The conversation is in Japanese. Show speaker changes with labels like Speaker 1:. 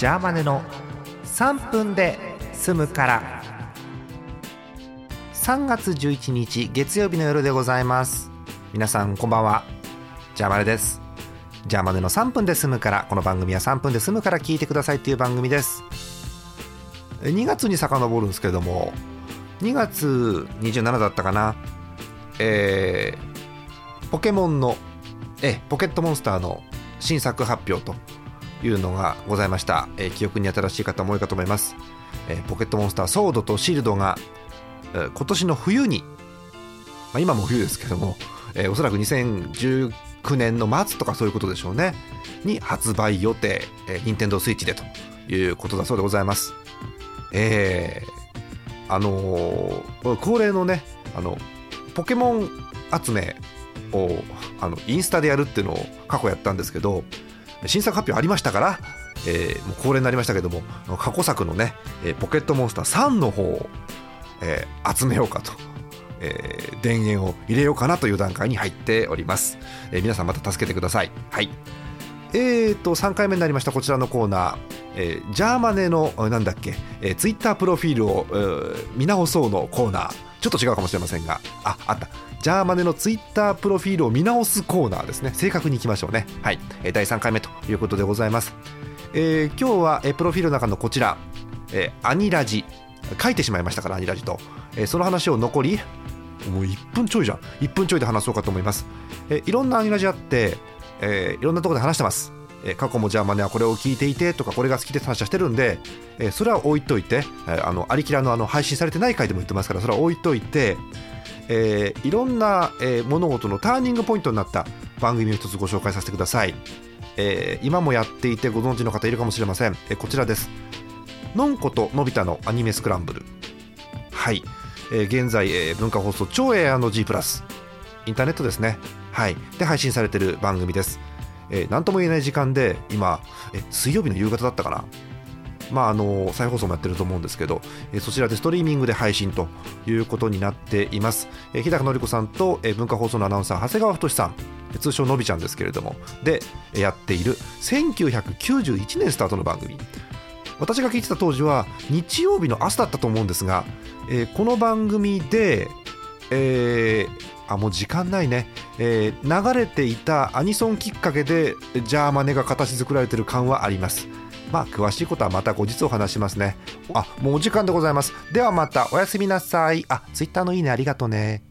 Speaker 1: ジャーマネの3分で済むから。3月11日月曜日の夜でございます。皆さんこんばんは。ジャーマネです。ジャーマネの3分で済むから。この番組は3分で済むから聞いてくださいっていう番組です。2月に遡るんですけれども2月27だったかな。えー、ポケモンのえポケットモンスターの新作発表と。いうのがございました、えー、記憶に新しい方も多いかと思います、えー、ポケットモンスターソードとシールドが、えー、今年の冬に、まあ、今も冬ですけども、えー、おそらく2019年の末とかそういうことでしょうね。に発売予定、えー、任天堂スイッチでということだそうでございます。えー、あのー、恒例のねあのポケモン集めをあのインスタでやるっていうのを過去やったんですけど新作発表ありましたから、えー、もう恒例になりましたけども過去作のね「ポケットモンスター3」の方を、えー、集めようかと。えー、電源を入れようかなという段階に入っております、えー、皆さんまた助けてください。はい。えーと3回目になりましたこちらのコーナー、えー、ジャーマネのなんだっけ、えー、ツイッタープロフィールを、えー、見直そうのコーナー。ちょっと違うかもしれませんが。ああった。ジャーマネのツイッタープロフィールを見直すコーナーですね。正確にいきましょうね。はい。第3回目ということでございます、えー、今日は、プロフィールの中のこちら、えー、アニラジ。書いてしまいましたからアニラジと、えー、その話を残りもう1分ちょいじゃん。1分ちょいで話そうかと思います、えー、いろんなアニラジあって、えー、いろんなところで話してます。過去もじゃあマネはこれを聞いていてとかこれが好きで話してるんで、それは置いといて、えあのありきらのあの配信されてない回でも言ってますからそれは置いといて、えー、いろんな、えー、物事のターニングポイントになった番組を一つご紹介させてください、えー、今もやっていてご存知の方いるかもしれません、えー、こちらです。のんことのび太のアニメスクランブル。はい、えー、現在、えー、文化放送超エアの G プラス。インターネットですね。はい。で配信されている番組です。えー、とも言えない時間で今え水曜日の夕方だったかな。まあ、あの再放送もやってると思うんですけど、えそちらでストリーミングで配信ということになっています、え日高のり子さんと、え文化放送のアナウンサー長谷川太さん通称のびちゃんですけれどもでやっている1991年スタートの番組。私が聞いてた当時は日曜日の朝だったと思うんですが、えー、この番組で、えー、あもう時間ないね、えー、流れていたアニソンきっかけでジャーマネが形作られてる感はあります。まあ詳しいことはまた後日お話しますね。あもうお時間でございます。ではまたおやすみなさい。あツイッターのいいねありがとね。